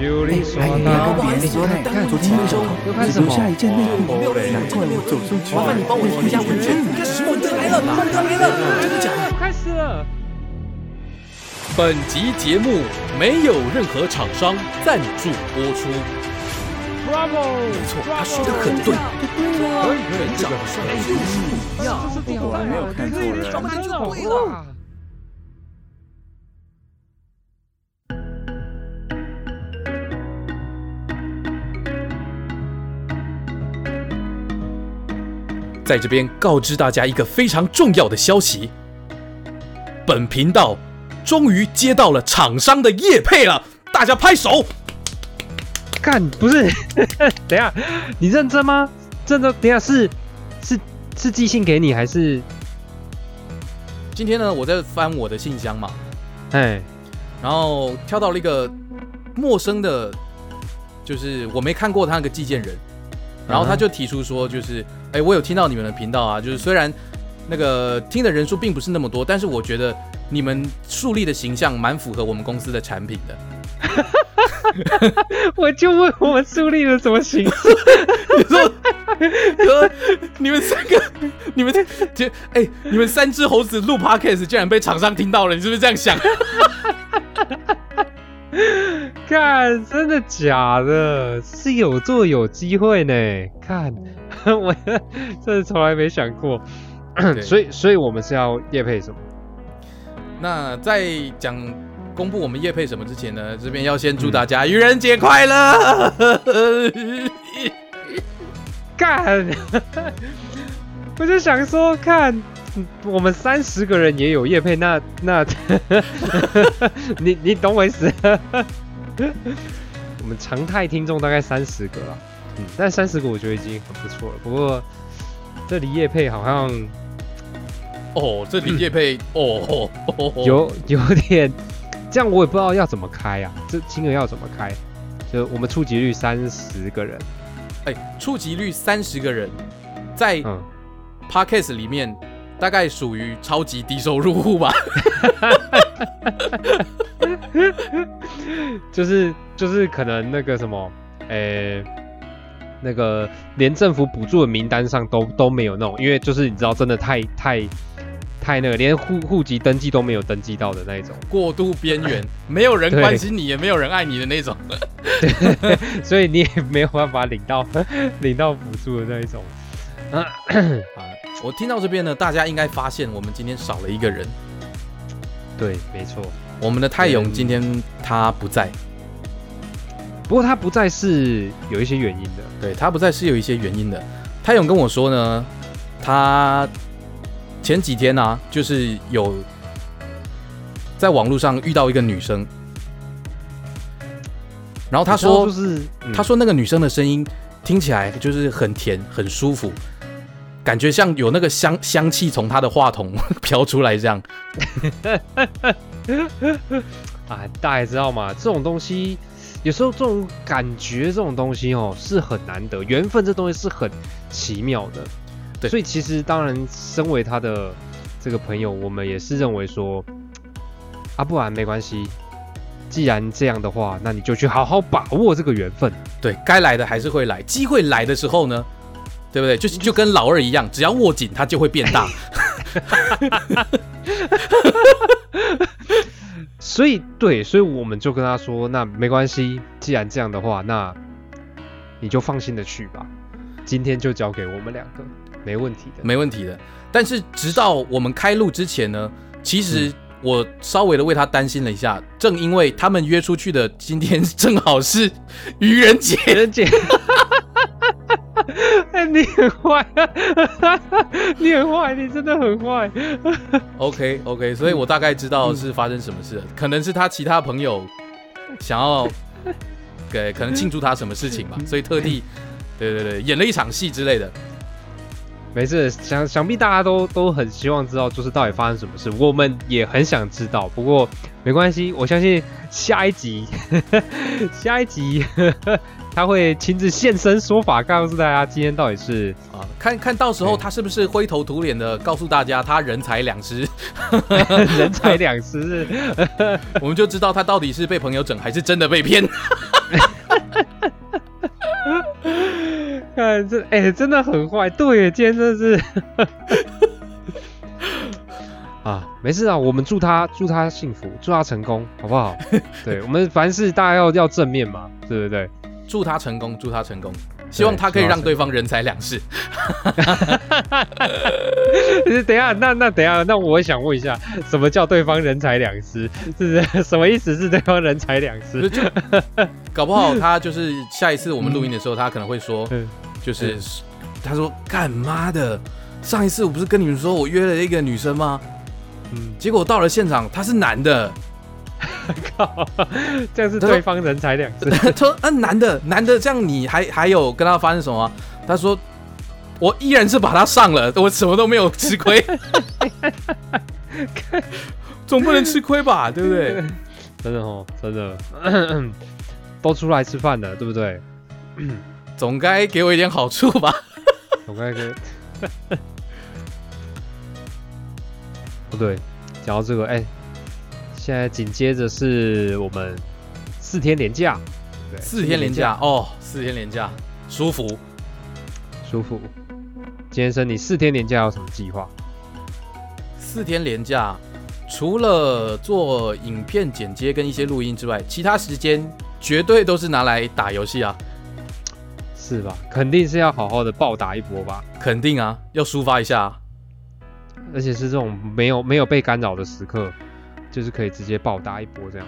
哎，到不好意思，说看昨天那种又看什么？只留下一件内裤，难怪我走上去。麻烦你帮我填一下问卷。孟德来了，孟德来了，真的假的？开始了。本集节目没有任何厂商赞助播出。Bravo！没错，他说的很对。可以可以，这个一样，这是屌了，没有看错人。咱们就对了。在这边告知大家一个非常重要的消息：本频道终于接到了厂商的业配了，大家拍手！干不是？等一下，你认真吗？真的？等一下是是是寄信给你还是？今天呢，我在翻我的信箱嘛，哎，然后挑到了一个陌生的，就是我没看过他那个寄件人，然后他就提出说，就是，哎、我有听到你们的频道啊，就是虽然那个听的人数并不是那么多，但是我觉得你们树立的形象蛮符合我们公司的产品的。我就问我们树立了什么形象？你说，你说你们三个，你们这哎、你们三只猴子录 podcast 竟然被厂商听到了，你是不是这样想？看，真的假的？是有做有机会呢。看，我真的从来没想过。所以，所以我们是要夜配什么？那在讲公布我们夜配什么之前呢，这边要先祝大家愚人节快乐。干！我就想说，看嗯我们三十个人也有夜配，那那 你你懂我意思？我们常态听众大概三十个了，嗯，但三十个我觉得已经很不错了。不过这里夜配好像哦，这里叶配 哦哦哦，有有点这样，我也不知道要怎么开啊，这金额要怎么开？就我们触及率三十个人，哎，触及率三十个人，在嗯，podcast 里面大概属于超级低收入户吧。就是就是可能那个什么，诶、那个连政府补助的名单上都都没有那种，因为就是你知道，真的太太太那个，连户户籍登记都没有登记到的那一种，过度边缘，没有人关心你，也没有人爱你的那种。所以你也没有办法领到领到补助的那一种。啊，我听到这边呢，大家应该发现我们今天少了一个人，对，没错。我们的泰勇嗯今天他不在，不过他不在是有一些原因的，对他不在是有一些原因的。泰勇跟我说呢，他前几天呢、啊，就是有在网络上遇到一个女生，然后他说，就是、嗯。他说那个女生的声音听起来就是很甜、很舒服，感觉像有那个香香气从他的话筒 飘出来这样。啊，大家也知道吗，这种东西有时候这种感觉这种东西哦是很难得，缘分这东西是很奇妙的。对所以其实当然，身为他的这个朋友，我们也是认为说，啊，不然没关系。既然这样的话，那你就去好好把握这个缘分。对该来的还是会来，机会来的时候呢，对不对？就就跟老二一样，只要握紧，它就会变大。所以对，所以我们就跟他说，那没关系，既然这样的话，那你就放心的去吧。今天就交给我们两个，没问题的。没问题的。但是直到我们开路之前呢，其实嗯我稍微的为他担心了一下，正因为他们约出去的今天 正好是愚人节，人姐，哎，你很坏，你很坏，你真的很坏。OK OK，所以我大概知道是发生什么事了，可能是他其他朋友想要 给可能庆祝他什么事情吧，所以特地对对对演了一场戏之类的。没事，想想必大家都都很希望知道，就是到底发生什么事，我们也很想知道。不过没关系，我相信下一集，下一集 他会亲自现身说法，告诉大家今天到底是啊，看看到时候他是不是灰头土脸的告诉大家他人财两失，人财两失，我们就知道他到底是被朋友整还是真的被骗。看这哎、真的很坏，对，今天真的是 啊，没事啊，我们祝他祝他幸福，祝他成功，好不好？对我们凡事大家要要正面嘛，对不对？祝他成功，祝他成功，希望他可以让对方人财两失。等一下，那那等一下，那我想问一下，什么叫对方人财两失？是不是什么意思？是对方人财两失？就搞不好他就是下一次我们录音的时候，他可能会说，嗯就是他说干妈的，上一次我不是跟你们说我约了一个女生吗？嗯，结果到了现场他是男的，靠，这样是对方人才两失。他说 啊男的男的，这样你还还有跟他发生什么？他说我依然是把他上了，我什么都没有吃亏，总不能吃亏吧，对不对？真的哦，真的，都出来吃饭了，对不对？总该给我一点好处吧？我刚才跟，不 对，讲到这个，哎、现在紧接着是我们四天连假，对，四天连假哦，四天连假舒服。舒服。今天生你四天连假有什么计划？四天连假，除了做影片剪接跟一些录音之外，其他时间绝对都是拿来打游戏啊！是吧？肯定是要好好的暴打一波吧，肯定啊，要抒发一下啊。而且是这种没有没有被干扰的时刻，就是可以直接暴打一波这样。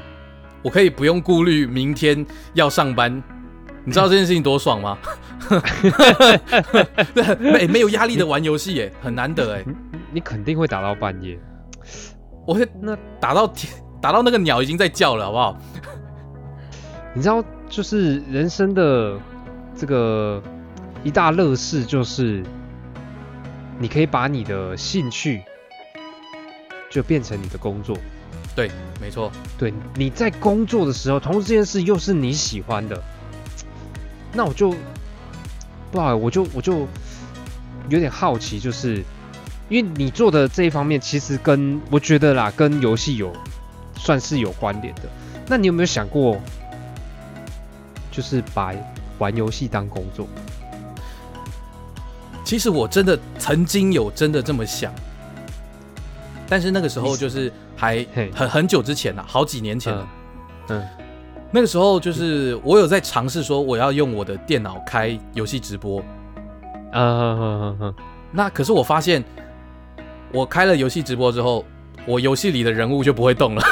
我可以不用顾虑明天要上班，你知道这件事情多爽吗？对，没没有压力的玩游戏耶，很难得哎。你你肯定会打到半夜，我会那打到天，打到那个鸟已经在叫了，好不好？你知道，就是人生的这个一大乐事，就是你可以把你的兴趣就变成你的工作。对，没错，对，你在工作的时候，同时这件事又是你喜欢的，那我就不好，我就我就有点好奇，就是因为你做的这一方面，其实跟我觉得啦，跟游戏有算是有关联的。那你有没有想过，就是把玩游戏当工作？其实我真的曾经有真的这么想，但是那个时候就是还很很久之前了，好几年前了。嗯那个时候就是我有在尝试说我要用我的电脑开游戏直播，嗯嗯嗯嗯那可是我发现我开了游戏直播之后，我游戏里的人物就不会动了。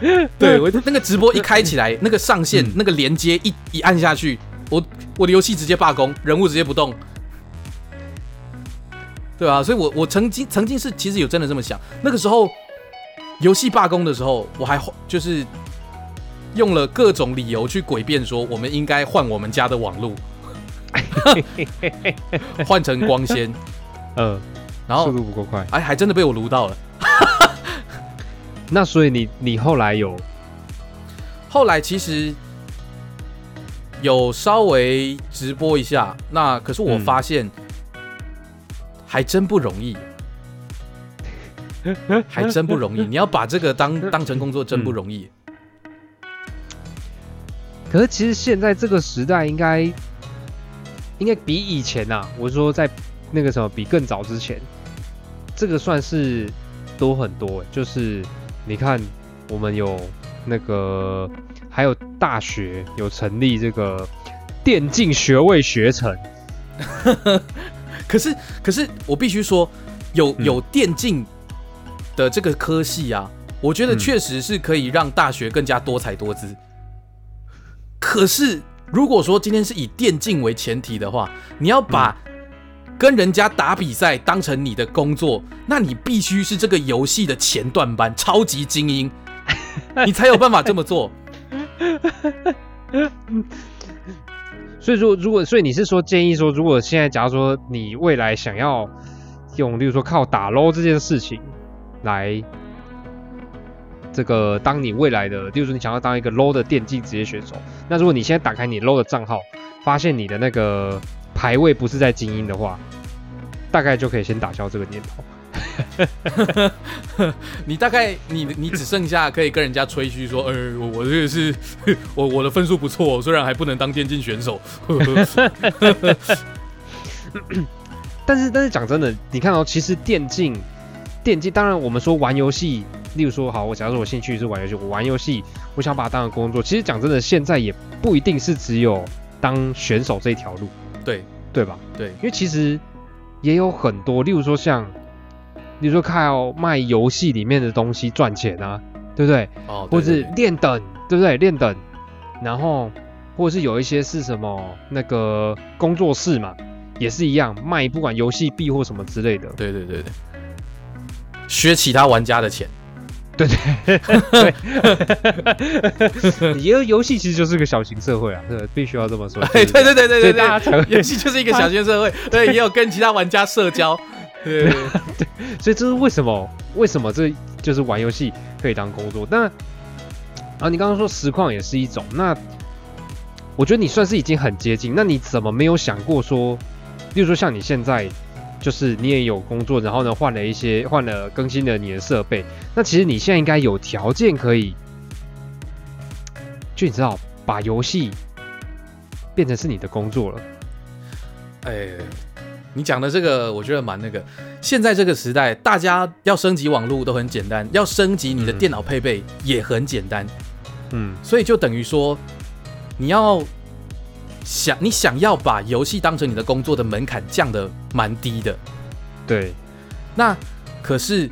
对我那个直播一开起来，那个上线、嗯那个连接一一按下去，我我的游戏直接罢工，人物直接不动。对啊，所以我我曾经曾经是其实有真的这么想，那个时候游戏罢工的时候，我还就是用了各种理由去诡辩说，我们应该换我们家的网路，换成光纤，嗯，然后速度不够快。哎还真的被我撸到了。那所以你你后来有后来其实有稍微直播一下，那可是我嗯发现还真不容易，还真不容易。你要把这个当当成工作，真不容易。可是其实现在这个时代应该应该比以前呐、我说在那个什么比更早之前，这个算是多很多欸。就是你看，我们有那个还有大学有成立这个电竞学位学程，可是，可是我必须说，有嗯。有电竞的这个科系啊，我觉得嗯确实是可以让大学更加多彩多姿。可是，如果说今天是以电竞为前提的话，你要把跟人家打比赛当成你的工作，那你必须是这个游戏的前段班超级精英，你才有办法这么做。所以说如果所以你是说建议说，如果现在假如说你未来想要用，例如说靠打 LO 这件事情来这个当你未来的，例如说你想要当一个 LO 的电竞职业选手，那如果你现在打开你 LO 的账号，发现你的那个排位不是在精英的话，大概就可以先打消这个念头。你大概你你只剩下可以跟人家吹嘘说，呃，我我这个是 我我的分数不错，虽然还不能当电竞选手。但是但是讲真的，你看哦，其实电竞电竞，当然我们说玩游戏，例如说好，我假如说我兴趣是玩游戏，我玩游戏，我想把它当成工作。其实讲真的，现在也不一定是只有当选手这一条路，对对吧？对，因为其实也有很多，例如说像，例如说靠卖游戏里面的东西赚钱啊，对不对？哦，或者是练等，对不对？练等，然后或者是有一些是什么那个工作室嘛，也是一样卖不管游戏币或什么之类的，对对对对，削其他玩家的钱。对对对，也有游戏其实就是个小型社会啊，对，必须要这么说。哎，对对对对对对，游戏就是一个小型社会，对，也有跟其他玩家社交。对，所以这是为什么？为什么这就是玩游戏可以当工作？那啊，你刚刚说实况也是一种，那我觉得你算是已经很接近。那你怎么没有想过说，例如说像你现在，就是你也有工作，然后呢换了一些换了更新了你的设备，那其实你现在应该有条件可以，就你知道把游戏变成是你的工作了。哎，你讲的这个，我觉得蛮那个。现在这个时代，大家要升级网络都很简单，要升级你的嗯电脑配备也很简单，嗯所以就等于说，你要想你想要把游戏当成你的工作的门槛降的蛮低的。对，那可是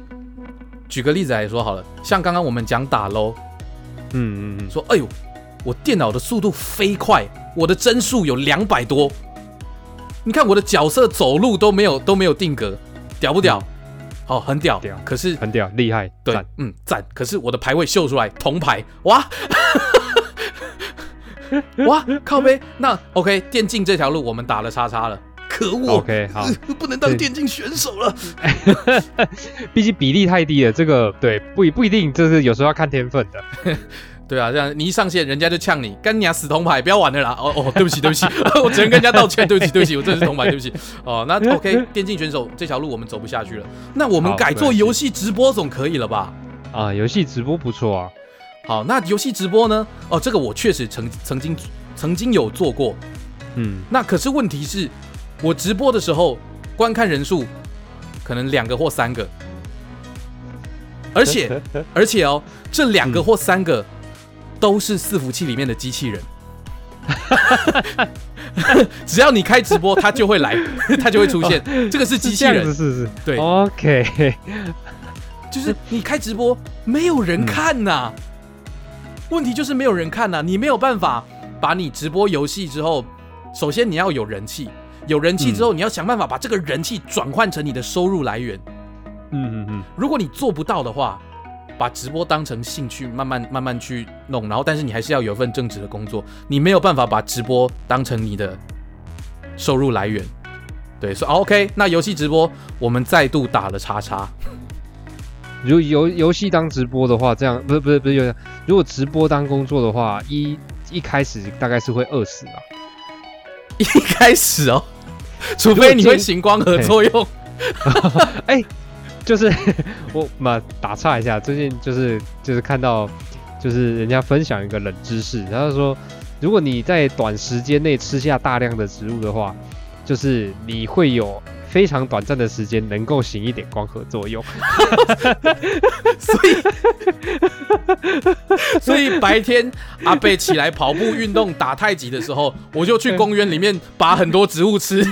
举个例子来说好了，像刚刚我们讲打 LO，嗯嗯嗯，说哎呦，我电脑的速度飞快，我的帧数有两百多，你看我的角色走路都没有都没有定格，屌不屌？哦，很屌。屌可是很屌，厉害，对，嗯，赞。可是我的排位秀出来铜牌，哇，哇，靠背。那 OK，电竞这条路我们打了叉叉了，可恶 OK，好。呃 不能当电竞选手了。毕竟比例太低了，这个对不不一定，就是有时候要看天分的。对啊，这样你一上线，人家就呛你，干你啊死铜牌，不要玩了啦！哦哦，对不起对不起，我只能跟人家道歉，对不起对不起，我真的是铜牌，对不起。哦，那 OK，电竞选手这条路我们走不下去了，那我们改做游戏直播总可以了吧？啊，游戏直播不错啊。好，那游戏直播呢？哦，这个我确实曾曾经曾经有做过，嗯，那可是问题是，我直播的时候观看人数可能两个或三个，而且 而且哦，这两个或三个都是伺服器里面的机器人。只要你开直播，它就会来，它就会出现。这个是机器人，是是是？对，OK，就是你开直播没有人看呐、问题就是没有人看呐、你没有办法把你直播游戏之后，首先你要有人气，有人气之后，你要想办法把这个人气转换成你的收入来源。嗯嗯嗯，如果你做不到的话，把直播当成兴趣，慢慢慢慢去弄，然后但是你还是要有一份正职的工作，你没有办法把直播当成你的收入来源。对，所以 OK，那游戏直播我们再度打了叉叉。如游游戏当直播的话，这样不是不是不是如果直播当工作的话，一一开始大概是会饿死啊。一开始哦，除非你会行光合作用。哎、就是 我嘛打岔一下，最近就是就是看到就是人家分享一个冷知识，他就说，如果你在短时间内吃下大量的植物的话，就是你会有非常短暂的时间能够行一点光合作用。所以，所以白天阿贝起来跑步运动、打太极的时候，我就去公园里面拔很多植物吃，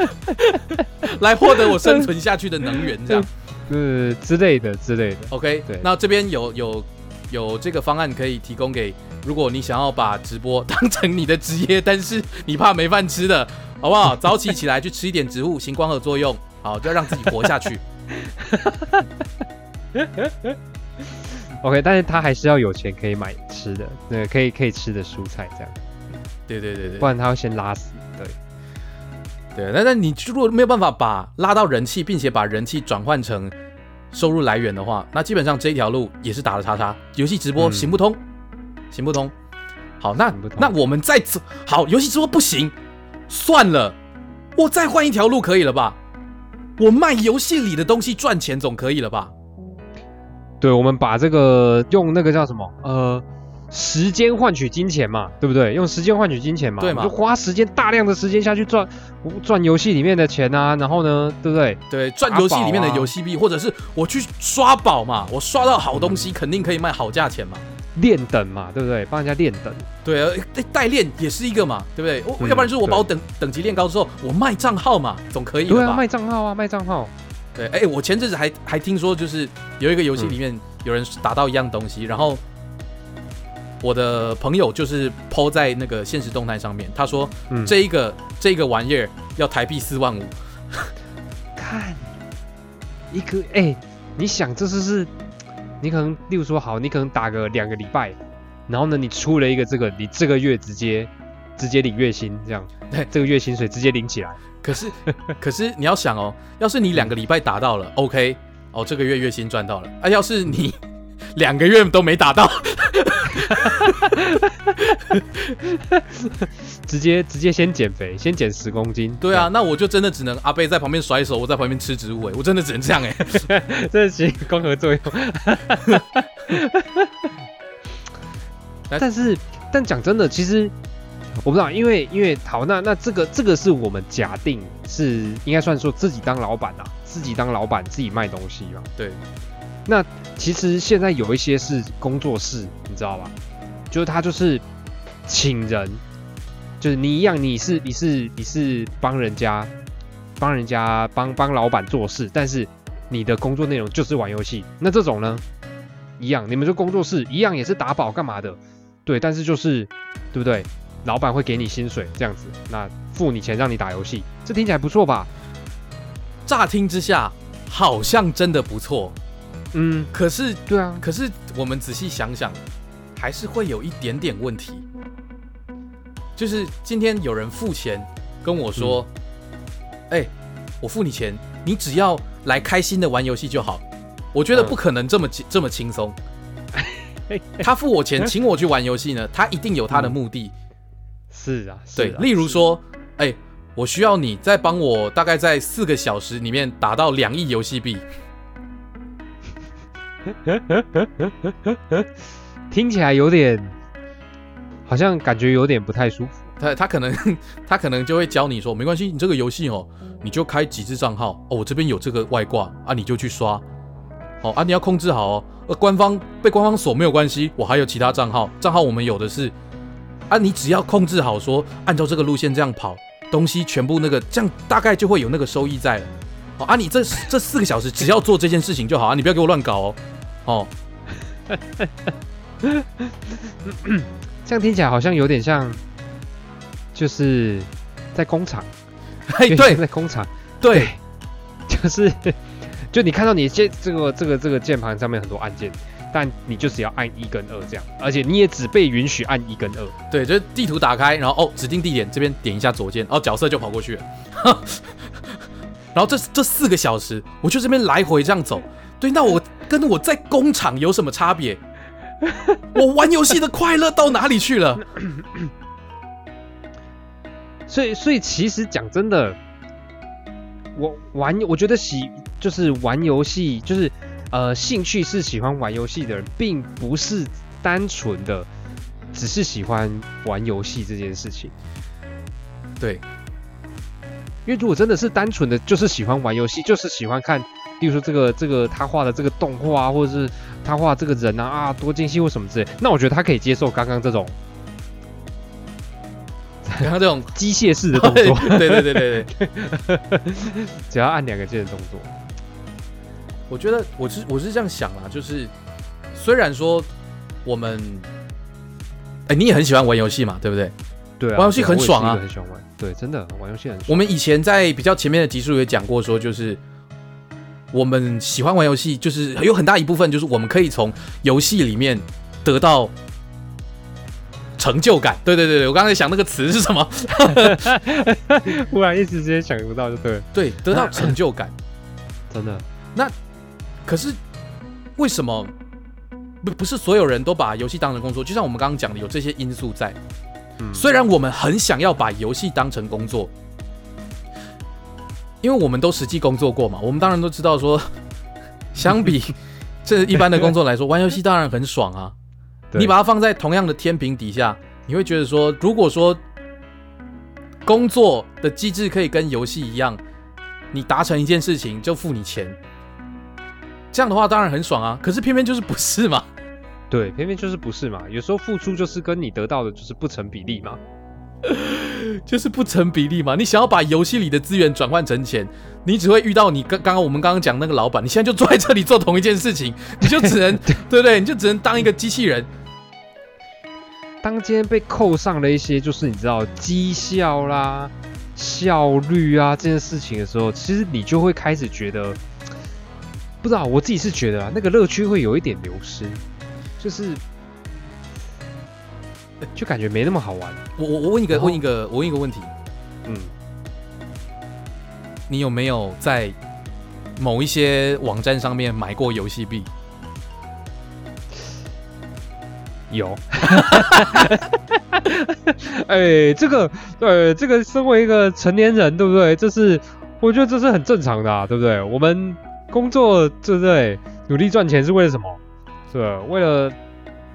来获得我生存下去的能源。这样呃之类的之类的。，OK？对那这边有有有这个方案可以提供给，如果你想要把直播当成你的职业，但是你怕没饭吃的，好不好？早起起来去吃一点植物，行光合作用，好，就要让自己活下去。OK，但是他还是要有钱可以买吃的，对，可以可以吃的蔬菜这样，对对对对不。然他会先拉死。对，对，那那你如果没有办法把拉到人气，并且把人气转换成收入来源的话，那基本上这一条路也是打了叉叉。游戏直播嗯行不通，行不通。好，那那我们再走，好，游戏直播不行，算了，我再换一条路可以了吧？我卖游戏里的东西赚钱总可以了吧？对，我们把这个用那个叫什么呃。时间换取金钱嘛，对不对？用时间换取金钱嘛，对嘛就花时间大量的时间下去赚赚游戏里面的钱啊，然后呢，对不对？对，赚游戏里面的游戏币，或者是我去刷宝嘛，我刷到好东西，肯定可以卖好价钱嘛。练等嘛，对不对？帮人家练等，对啊，代练也是一个嘛，对不对？我嗯要不然就是我把我等等级练高之后，我卖账号嘛，总可以对啊，了吧？卖账号啊，卖账号，对，哎，我前阵子还还听说，就是有一个游戏里面有人打到一样东西，然后我的朋友就是 PO 在那个现实动态上面，他说嗯，这一个这个玩意儿要台币四万五，看一个哎、你想这是是，你可能例如说好，你可能打个两个礼拜，然后呢，你出了一个这个，你这个月直接直接领月薪，这样，对这个月薪水直接领起来，可是可是你要想哦，要是你两个礼拜达到了，OK，哦，这个月月薪赚到了，啊，要是你两个月都没打到，直接直接先减肥，先减十公斤，对啊，那我就真的只能阿贝在旁边甩手，我在旁边吃植物，哎，我真的只能这样哎。这样，这是光合作用。但是，但讲真的，其实我不知道，因为因为好，那那这个这个是我们假定是应该算说自己当老板啊，自己当老板自己卖东西嘛。对，那其实现在有一些是工作室，你知道吧？就是他就是请人，就是你一样，你是你是你是帮人家帮人家帮帮老板做事，但是你的工作内容就是玩游戏。那这种呢，一样，你们这工作室一样也是打宝干嘛的，对，但是就是对不对？老板会给你薪水这样子，那付你钱让你打游戏，这听起来不错吧？乍听之下好像真的不错，嗯，可是对啊，可是我们仔细想想，还是会有一点点问题。就是今天有人付钱跟我说：“哎、我付你钱，你只要来开心的玩游戏就好。”我觉得嗯不可能这么、这么轻松。他付我钱请我去玩游戏呢，他一定有他的目的。是啊，是对，啊例如说，哎、我需要你再帮我大概在四个小时里面打到两亿游戏币。呵呵呵呵呵呵呵听起来有点，好像感觉有点不太舒服。他他可能 他可能就会教你说，没关系，你这个游戏哦，你就开几只账号哦，我这边有这个外挂啊，你就去刷哦啊，你要控制好哦，呃，官方被官方锁没有关系，我还有其他账号，账号我们有的是啊，你只要控制好说，按照这个路线这样跑，东西全部那个这样大概就会有那个收益在了。哦啊，你这这四个小时只要做这件事情就好啊，你不要给我乱搞哦。哦，这样听起来好像有点像，就是在工厂，嘿，有点像对在工厂，对就是就你看到你键这个这个这个键盘上面很多按键，但你就只要按一跟二这样，而且你也只被允许按一跟二。对，就是地图打开，然后哦，指定地点这边点一下左键，然后角色就跑过去了。然后这这四个小时，我就这边来回这样走。对，那我跟我在工厂有什么差别？我玩游戏的快乐到哪里去了？所以所以其实讲真的，我玩我觉得喜就是玩游戏，就是呃兴趣是喜欢玩游戏的人，并不是单纯的只是喜欢玩游戏这件事情。对，因为如果真的是单纯的就是喜欢玩游戏，就是喜欢看，例如说这个这个他画的这个动画啊，或者是他画这个人啊啊多精细或什么之类，那我觉得他可以接受刚刚这种刚刚这种机械式的动作，对对对对对，只要按两个键的动作。我觉得我是我是这样想啦，就是虽然说我们，哎，你也很喜欢玩游戏嘛，对不对？对啊，玩游戏很爽啊很喜欢玩，对，真的玩游戏很。我们以前在比较前面的集数也讲过，说就是我们喜欢玩游戏，就是有很大一部分就是我们可以从游戏里面得到成就感。对对对对，我刚才想那个词是什么？忽然一时之间想不到，就对了，对，得到成就感。真的。那可是为什么不不是所有人都把游戏当成工作？就像我们刚刚讲的，有这些因素在。嗯，虽然我们很想要把游戏当成工作，因为我们都实际工作过嘛，我们当然都知道说，相比这一般的工作来说，玩游戏当然很爽啊。你把它放在同样的天平底下，你会觉得说，如果说工作的机制可以跟游戏一样，你达成一件事情就付你钱，这样的话当然很爽啊。可是偏偏就是不是嘛？对，偏偏就是不是嘛？有时候付出就是跟你得到的就是不成比例嘛。就是不成比例嘛。你想要把游戏里的资源转换成钱，你只会遇到你刚刚刚我们刚刚讲那个老板，你现在就坐在这里做同一件事情，你就只能 对不对？你就只能当一个机器人。当今天被扣上了一些就是你知道绩效啦、效率啊这件事情的时候，其实你就会开始觉得，不知道我自己是觉得啊，那个乐趣会有一点流失，就是就感觉没那么好玩。我我我问一个问一个我问一个问题，嗯，你有没有在某一些网站上面买过游戏币？有，哎，这个，呃，这个身为一个成年人，对不对？这是我觉得这是很正常的、啊，对不对？我们工作，对不对？努力赚钱是为了什么？是吧？为了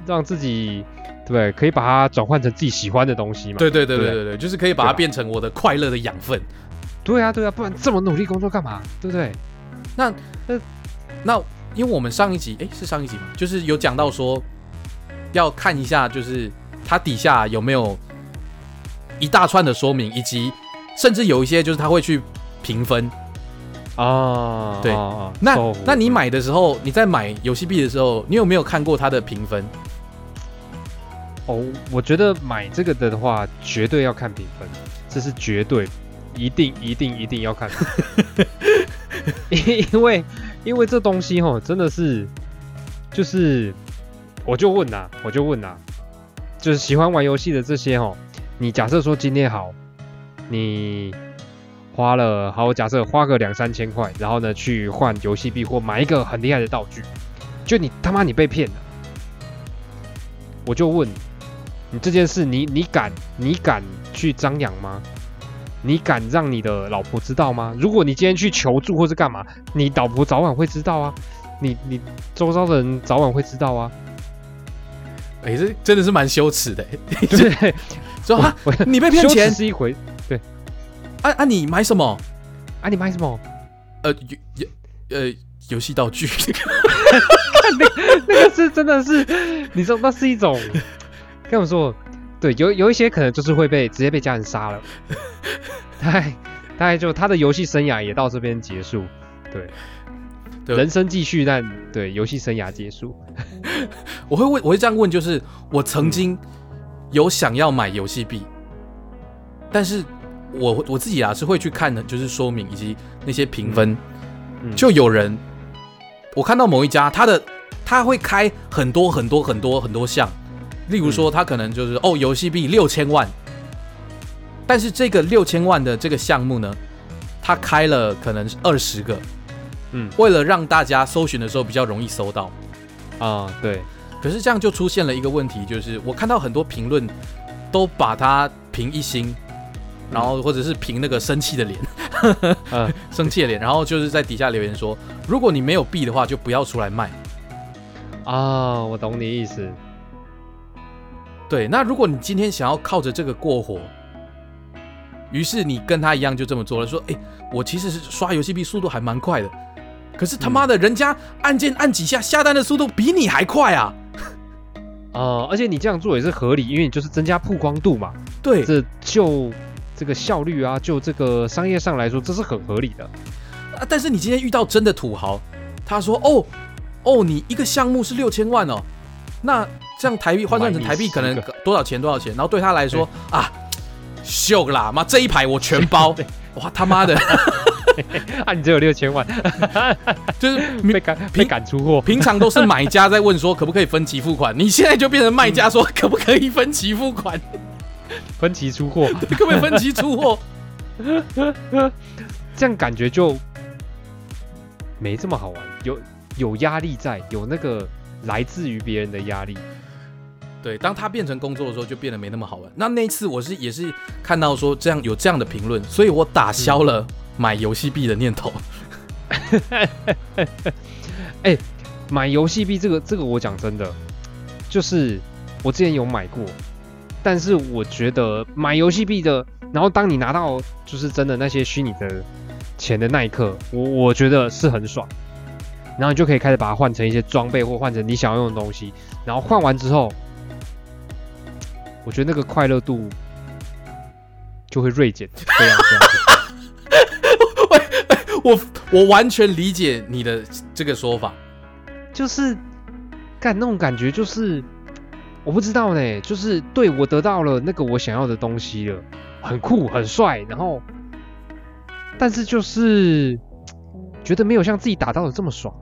让自己，对？可以把它转换成自己喜欢的东西嘛？对对对对对对对，就是可以把它变成我的快乐的养分。对啊，对啊，不然这么努力工作干嘛？对不对？那那那因为我们上一集，哎，是上一集嘛？就是有讲到说要看一下，就是它底下有没有一大串的说明，以及甚至有一些就是他会去评分。啊，对那售那你买的时候，你在买游戏币的时候，你有没有看过它的评分？哦，我觉得买这个的话，绝对要看评分，这是绝对，一定一定一定要看，因为因为这东西吼真的是，就是我就问呐、我就问呐、就是喜欢玩游戏的这些吼，你假设说今天好，你花了好，假设花个两三千块，然后呢去换游戏币或买一个很厉害的道具，就你他妈你被骗了，我就问你这件事你，你敢你敢去张扬吗？你敢让你的老婆知道吗？如果你今天去求助或是干嘛，你老婆早晚会知道啊，你你周遭的人早晚会知道啊，哎，这真的是蛮羞耻的。对，说啊，我你被骗钱是一回，啊啊！你买什么？啊，你买什么？呃，游游呃游戏道具。那个是真的是，你知道那是一种，跟我说，对，有有一些可能就是会被直接被家人杀了，大概大概就他的游戏生涯也到这边结束，对，对人生继续，但对游戏生涯结束，我会问，我会这样问，就是我曾经有想要买游戏币，但是我我自己啊是会去看的，就是说明以及那些评分，嗯。就有人我看到某一家他的他会开很多很多很多很多项，例如说他可能就是、哦游戏币六千万，但是这个六千万的这个项目呢，他开了可能是二十个，嗯。为了让大家搜寻的时候比较容易搜到。啊，对，可是这样就出现了一个问题，就是我看到很多评论都把它评一星，然后或者是凭那个生气的脸，嗯。生气的脸，然后就是在底下留言说，如果你没有币的话，就不要出来卖。啊，我懂你意思，对，那如果你今天想要靠着这个过活，于是你跟他一样就这么做了，说，哎，我其实是刷游戏币速度还蛮快的，可是他妈的，人家按键按几下下单的速度比你还快啊！啊，而且你这样做也是合理，因为你就是增加曝光度嘛，对，这就这个效率啊，就这个商业上来说，这是很合理的。啊，但是你今天遇到真的土豪，他说：“哦，哦，你一个项目是六千万哦，那这样台币换算成台币可能多少钱？多少钱？”然后对他来说啊，秀啦，妈这一排我全包，哇他妈的，啊，你只有六千万，就是被赶被赶出货。平常都是买家在问说 可不可以分期付款，你现在就变成卖家说可不可以分期付款，分期出货，可不可以分期出货？这样感觉就没这么好玩，有有压力在，有那个来自于别人的压力。对，当他变成工作的时候，就变得没那么好玩。那那一次我是也是看到说这样有这样的评论，所以我打消了买游戏币的念头。哎买游戏币这个这个我讲真的，就是我之前有买过，但是我觉得买游戏币的，然后当你拿到就是真的那些虚拟的钱的那一刻，我我觉得是很爽，然后你就可以开始把它换成一些装备或换成你想要用的东西，然后换完之后，我觉得那个快乐度就会锐减，非常非常我我完全理解你的这个说法。就是干那种感觉，就是我不知道呢，就是对我得到了那个我想要的东西了，很酷很帅，然后但是就是觉得没有像自己打到的这么爽。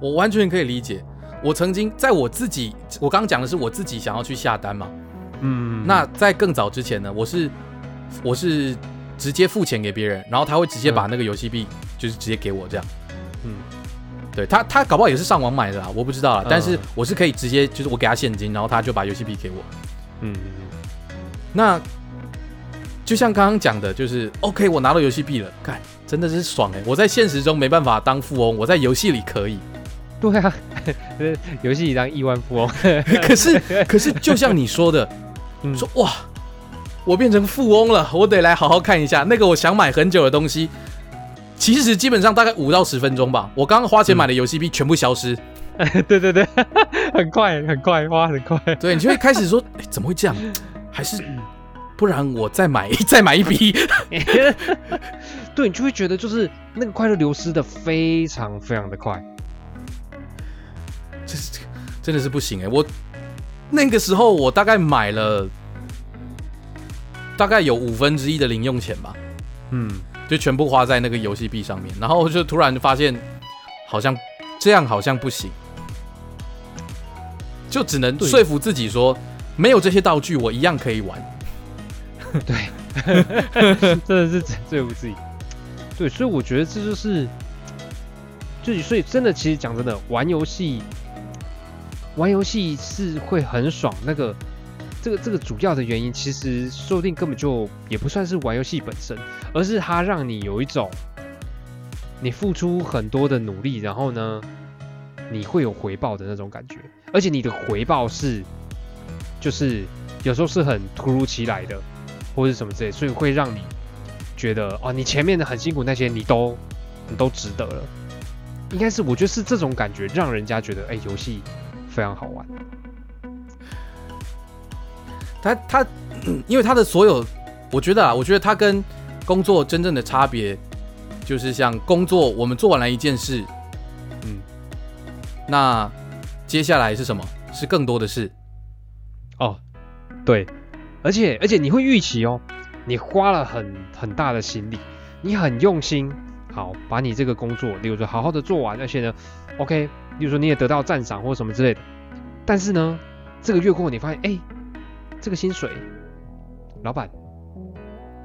我完全可以理解。我曾经在我自己，我刚刚讲的是我自己想要去下单嘛。嗯，那在更早之前呢，我是我是直接付钱给别人，然后他会直接把那个游戏币就是直接给我这样。嗯对他，他搞不好也是上网买的啦，我不知道啦。嗯但是我是可以直接就是我给他现金，然后他就把游戏币给我。嗯那就像刚刚讲的，就是 OK，我拿到游戏币了，看真的是爽哎！我在现实中没办法当富翁，我在游戏里可以。对啊，呃 游戏里当亿万富翁，可是可是就像你说的，嗯说哇，我变成富翁了，我得来好好看一下那个我想买很久的东西。其实基本上大概五到十分钟吧，我刚刚花钱买的游戏币全部消失。对对对，很快很快花很快。对你就会开始说，哎，怎么会这样？还是不然我再买 再买一笔？对你就会觉得就是那个快乐流失的非常非常的快。这是真的是不行哎！我那个时候我大概买了大概有五分之一的零用钱吧，嗯，就全部花在那个游戏币上面，然后就突然发现好像这样好像不行，就只能说服自己说，没有这些道具我一样可以玩。对 真的是最服自己。对，所以我觉得这就是，就所以真的，其实讲真的，玩游戏，玩游戏是会很爽。那个，这个这个主要的原因，其实说不定根本就也不算是玩游戏本身，而是它让你有一种，你付出很多的努力，然后呢，你会有回报的那种感觉，而且你的回报是，就是有时候是很突如其来的。或者什么之类，所以会让你觉得哦，你前面的很辛苦那些你都你都值得了。应该是我觉得是这种感觉，让人家觉得哎，游戏非常好玩。他他，因为他的所有，我觉得啊，我觉得他跟工作真正的差别，就是像工作，我们做完了一件事，嗯，那接下来是什么？是更多的事。哦，对，而且而且你会预期哦，你花了很很大的心力，你很用心，好把你这个工作，例如说好好的做完，而且呢，OK，例如说你也得到赞赏或什么之类的。但是呢，这个月过后你发现，哎，这个薪水，老板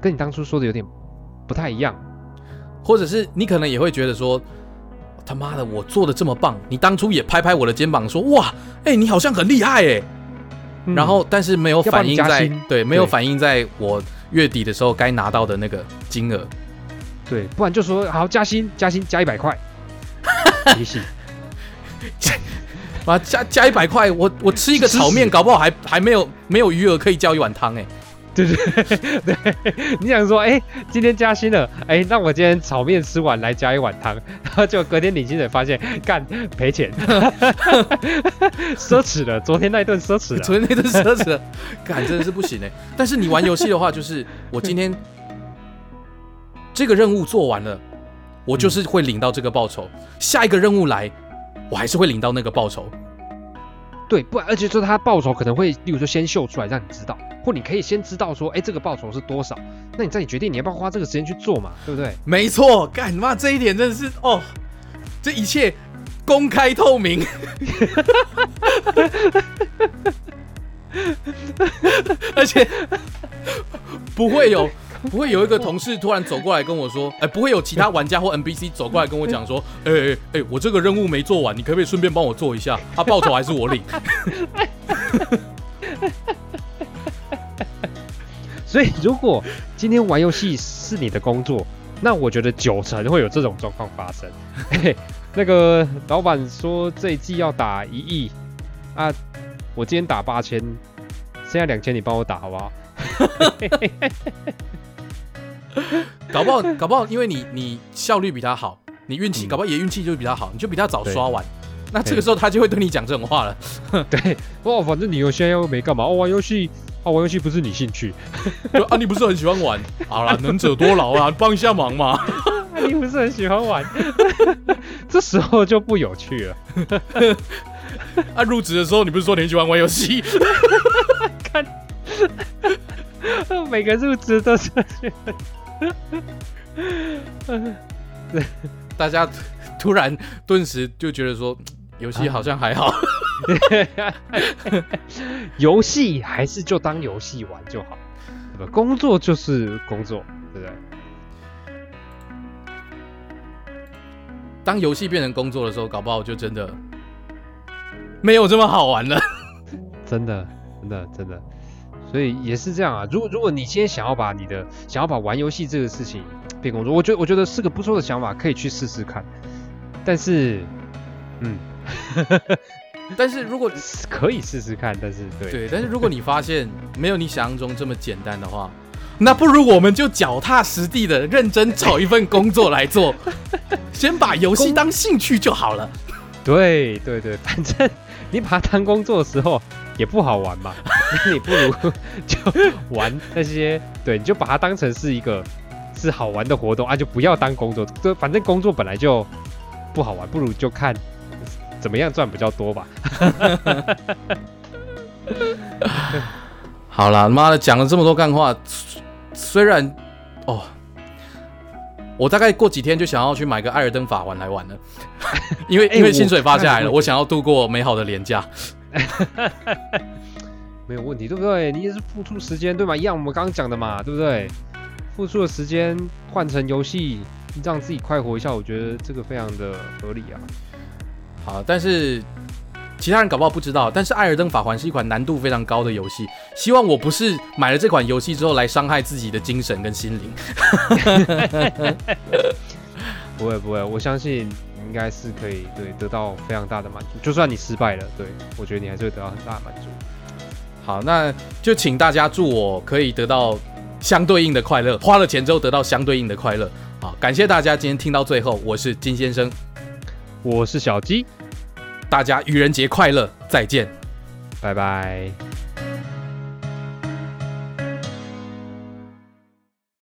跟你当初说的有点不太一样。或者是你可能也会觉得说，他妈的，我做的这么棒，你当初也拍拍我的肩膀说，哇，哎、你好像很厉害哎、嗯然后但是没有反映在对，没有反映在我月底的时候该拿到的那个金额。对，不然就说好加薪，加薪加一百块，提醒。啊，加加一百块，我我吃一个炒面，搞不好还还没有没有余额可以叫一碗汤哎、对对对，你想说，哎、今天加薪了，哎、那我今天炒面吃完来加一碗汤，然后就隔天领薪水发现干赔钱，奢侈了，昨天那一顿奢侈了。昨天那顿奢侈了，干真的是不行哎、但是你玩游戏的话，就是我今天 这个任务做完了，我就是会领到这个报酬，下一个任务来，我还是会领到那个报酬。对，不然而且说他报酬可能会，例如说先秀出来让你知道，或你可以先知道说，哎、这个报酬是多少，那你再你决定你要不要花这个时间去做嘛，对不对？没错，干妈这一点真的是哦，这一切公开透明。而且不会有 不会有一个同事突然走过来跟我说，哎、不会有其他玩家或 NPC 走过来跟我讲说，哎哎哎，我这个任务没做完，你可不可以顺便帮我做一下？他、报酬还是我领。所以如果今天玩游戏是你的工作，那我觉得九成会有这种状况发生。嘿那个老板说这一季要打一亿啊，我今天打八千，剩下两千你帮我打好不好？搞不好，搞不好，因为你你效率比他好，你运气，嗯搞不好也运气就比他好，你就比他早刷完。那这个时候他就会对你讲这种话了。对，哇，反正你又现在又没干嘛，哦，玩游戏，哦，玩游戏不是你兴趣，就 啊，你不是很喜欢玩？好啦，能者多劳啊，帮一下忙嘛。啊你不是很喜欢玩，这时候就不有趣了。啊，入职的时候你不是说你很喜欢玩游戏？看每个入职都是 大家突然顿时就觉得说，嗯游戏好像还好。游戏，还是就当游戏玩就好，对吧？工作就是工作，对不对？当游戏变成工作的时候，搞不好就真的没有这么好玩了。真的，真的，真的，所以也是这样啊。如果如果你今天想要把你的想要把玩游戏这个事情 变工作，我觉得我觉得是个不错的想法，可以去试试看。但是，嗯，但是如果 可以试试看，但是对对，但是如果你发现没有你想象中这么简单的话，那不如我们就脚踏实地的认真找一份工作来做，先把游戏当兴趣就好了。对对对，反正你把它当工作的时候也不好玩嘛，那 你不如就玩那些，对，你就把它当成是一个是好玩的活动啊，就不要当工作。这反正工作本来就不好玩，不如就看怎么样赚比较多吧。好了，妈的，讲了这么多干话，虽虽然哦，我大概过几天就想要去买个艾尔登法环来玩了，因为哎因为薪水发下来了，我我想要度过美好的年假。没有问题，对不对？你也是付出时间，对吗？一样，我们刚刚讲的嘛，对不对？付出的时间换成游戏，让自己快活一下，我觉得这个非常的合理啊。好，但是其他人搞不好不知道，但是《艾尔登法环》是一款难度非常高的游戏。希望我不是买了这款游戏之后来伤害自己的精神跟心灵。不会不会，我相信你应该是可以对得到非常大的满足。就算你失败了，对我觉得你还是会得到很大的满足。好，那就请大家祝我可以得到相对应的快乐，花了钱之后得到相对应的快乐。好，感谢大家今天听到最后，我是金先生，我是小鸡，大家愚人节快乐，再见。拜拜。